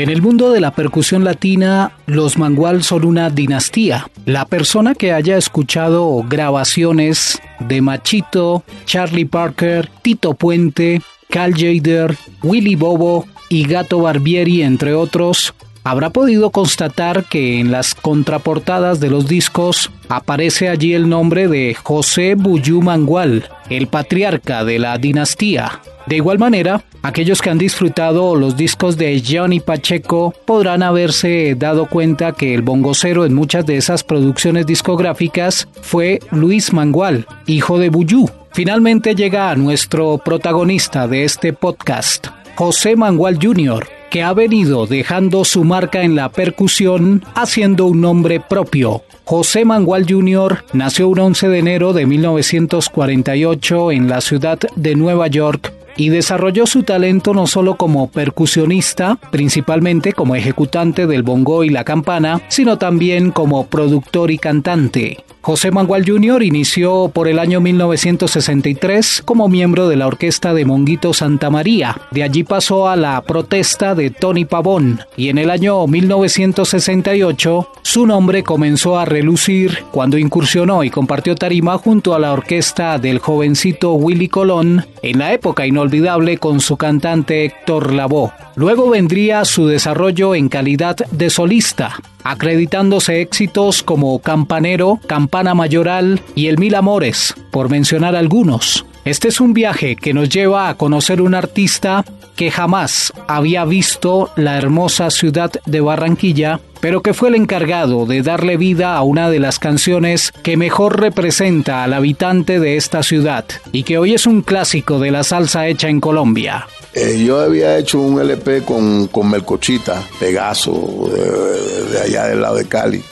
En el mundo de la percusión latina, los mangual son una dinastía. La persona que haya escuchado grabaciones de Machito, Charlie Parker, Tito Puente, Cal Jader, Willy Bobo y Gato Barbieri, entre otros, habrá podido constatar que en las contraportadas de los discos aparece allí el nombre de José Buyú Mangual, el patriarca de la dinastía. De igual manera, aquellos que han disfrutado los discos de Johnny Pacheco podrán haberse dado cuenta que el bongocero en muchas de esas producciones discográficas fue Luis Mangual, hijo de Buyú. Finalmente llega a nuestro protagonista de este podcast, José Mangual Jr., que ha venido dejando su marca en la percusión haciendo un nombre propio. José Mangual Jr. nació un 11 de enero de 1948 en la ciudad de Nueva York y desarrolló su talento no solo como percusionista, principalmente como ejecutante del bongo y la campana, sino también como productor y cantante. José Mangual Jr. inició por el año 1963 como miembro de la orquesta de Monguito Santa María. De allí pasó a la protesta de Tony Pavón y en el año 1968 su nombre comenzó a relucir cuando incursionó y compartió tarima junto a la orquesta del jovencito Willy Colón en la época inolvidable con su cantante Héctor Lavoe. Luego vendría su desarrollo en calidad de solista, acreditándose éxitos como Campanero, Campana Mayoral y El Mil Amores, por mencionar algunos. Este es un viaje que nos lleva a conocer un artista que jamás había visto la hermosa ciudad de Barranquilla, pero que fue el encargado de darle vida a una de las canciones que mejor representa al habitante de esta ciudad y que hoy es un clásico de la salsa hecha en Colombia. Eh, yo había hecho un LP con, con Melcochita, Pegaso, de, de allá del lado de Cali.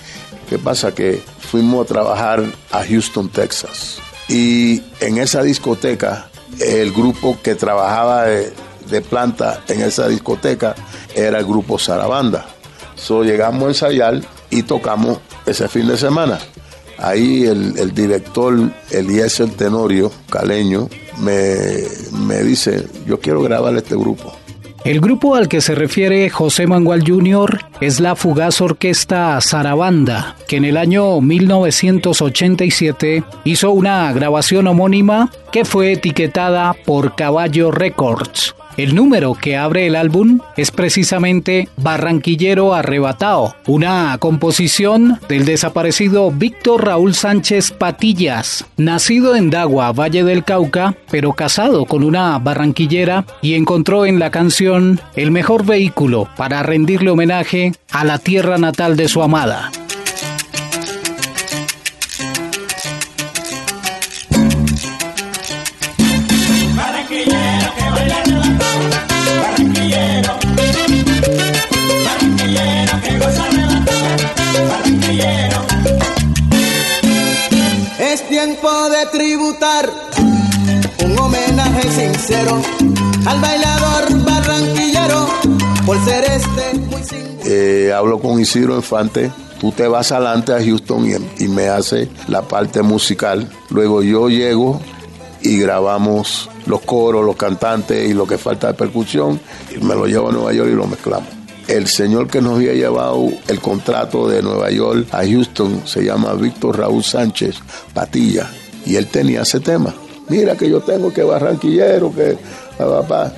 ¿Qué pasa? Que fuimos a trabajar a Houston, Texas. Y en esa discoteca, el grupo que trabajaba de, planta en esa discoteca era el grupo Sarabanda. So, llegamos a ensayar y tocamos ese fin de semana. Ahí el, el director Eliezer Tenorio, caleño, me, me dice, yo quiero grabar este grupo. El grupo al que se refiere José Mangual Jr. es la fugaz orquesta Sarabanda, que en el año 1987 hizo una grabación homónima que fue etiquetada por Caballo Records. El número que abre el álbum es precisamente Barranquillero Arrebatado, una composición del desaparecido Víctor Raúl Sánchez Patillas, nacido en Dagua, Valle del Cauca, pero casado con una barranquillera y encontró en la canción el mejor vehículo para rendirle homenaje a la tierra natal de su amada. Tiempo de tributar un homenaje sincero al bailador barranquillero por ser este muy sincero. Eh, hablo con Isidro Infante. Tú te vas adelante a Houston y, y me hace la parte musical. Luego yo llego y grabamos los coros, los cantantes y lo que falta de percusión. Y me lo llevo a Nueva York y lo mezclamos. El señor que nos había llevado el contrato de Nueva York a Houston se llama Víctor Raúl Sánchez Patilla y él tenía ese tema. Mira que yo tengo que barranquillero, que papá.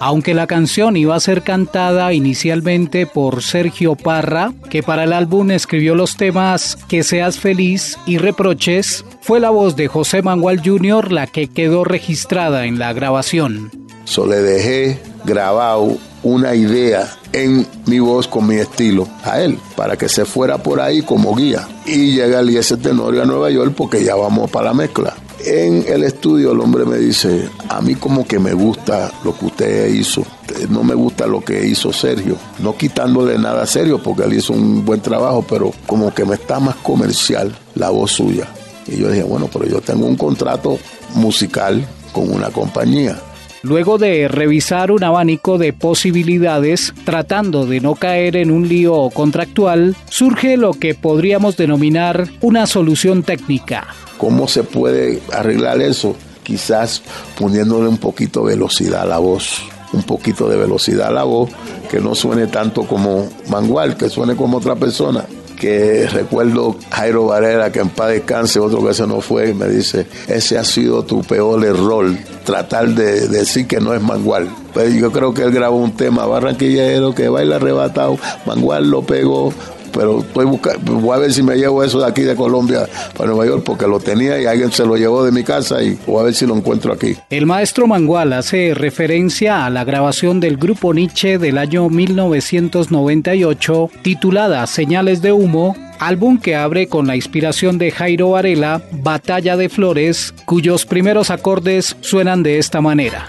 Aunque la canción iba a ser cantada inicialmente por Sergio Parra, que para el álbum escribió los temas Que seas feliz y Reproches, fue la voz de José Manuel Jr. la que quedó registrada en la grabación. So le dejé grabado una idea en mi voz con mi estilo a él para que se fuera por ahí como guía. Y llega el IS Tenorio a Nueva York porque ya vamos para la mezcla. En el estudio el hombre me dice a mí como que me gusta lo que usted hizo. No me gusta lo que hizo Sergio. No quitándole nada a Sergio porque él hizo un buen trabajo pero como que me está más comercial la voz suya y yo dije bueno pero yo tengo un contrato musical con una compañía Luego de revisar un abanico de posibilidades, tratando de no caer en un lío contractual, surge lo que podríamos denominar una solución técnica. ¿Cómo se puede arreglar eso? Quizás poniéndole un poquito de velocidad a la voz, un poquito de velocidad a la voz, que no suene tanto como Mangual, que suene como otra persona que recuerdo Jairo Varela, que en paz descanse, otro que se nos fue, y me dice, ese ha sido tu peor error, tratar de, decir que no es Mangual. Pues yo creo que él grabó un tema barranquillero que baila arrebatado, Mangual lo pegó, pero voy a ver si me llevo eso de aquí de Colombia para Nueva York porque lo tenía y alguien se lo llevó de mi casa y voy a ver si lo encuentro aquí. El maestro Mangual hace referencia a la grabación del grupo Nietzsche del año 1998 titulada Señales de Humo álbum que abre con la inspiración de Jairo Varela, Batalla de Flores, cuyos primeros acordes suenan de esta manera.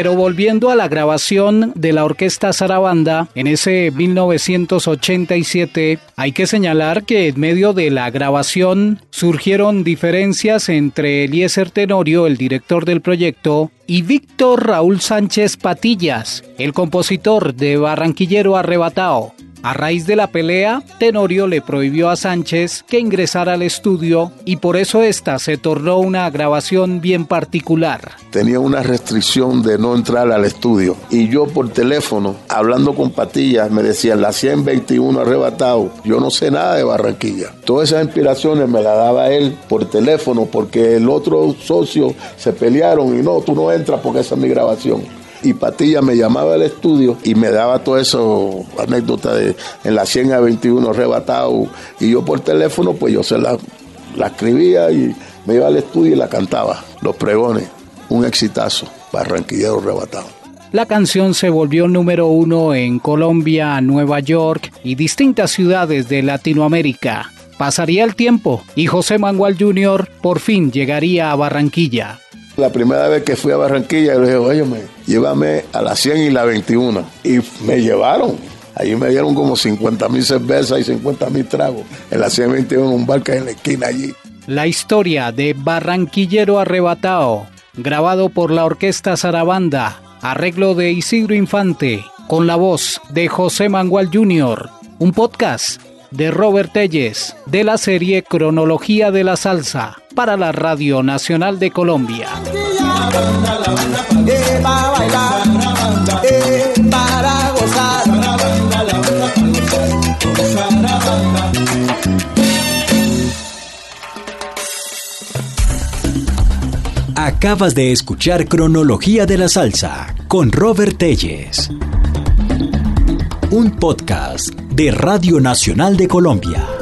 Pero volviendo a la grabación de la orquesta Sarabanda en ese 1987, hay que señalar que en medio de la grabación surgieron diferencias entre Eliezer Tenorio, el director del proyecto, y Víctor Raúl Sánchez Patillas, el compositor de Barranquillero Arrebatado. A raíz de la pelea, Tenorio le prohibió a Sánchez que ingresara al estudio y por eso esta se tornó una grabación bien particular. Tenía una restricción de no entrar al estudio y yo por teléfono, hablando con Patillas, me decían la 121 arrebatado. Yo no sé nada de Barranquilla. Todas esas inspiraciones me las daba él por teléfono porque el otro socio se pelearon y no, tú no entras porque esa es mi grabación y Patilla me llamaba al estudio y me daba todo eso, anécdota de en la 100 a 21 arrebatado y yo por teléfono pues yo se la, la escribía y me iba al estudio y la cantaba, los pregones, un exitazo, barranquillero arrebatado. La canción se volvió número uno en Colombia, Nueva York y distintas ciudades de Latinoamérica. Pasaría el tiempo y José Manuel Jr. por fin llegaría a Barranquilla. La primera vez que fui a Barranquilla, le dije, oye, llévame a la 100 y la 21. Y me llevaron. Allí me dieron como 50 mil cervezas y 50 mil tragos. En la 121, un bar que en la esquina allí. La historia de Barranquillero Arrebatado, grabado por la Orquesta Sarabanda, arreglo de Isidro Infante, con la voz de José Mangual Jr., un podcast de Robert Telles de la serie Cronología de la Salsa para la Radio Nacional de Colombia. Acabas de escuchar Cronología de la Salsa con Robert Telles un podcast de Radio Nacional de Colombia.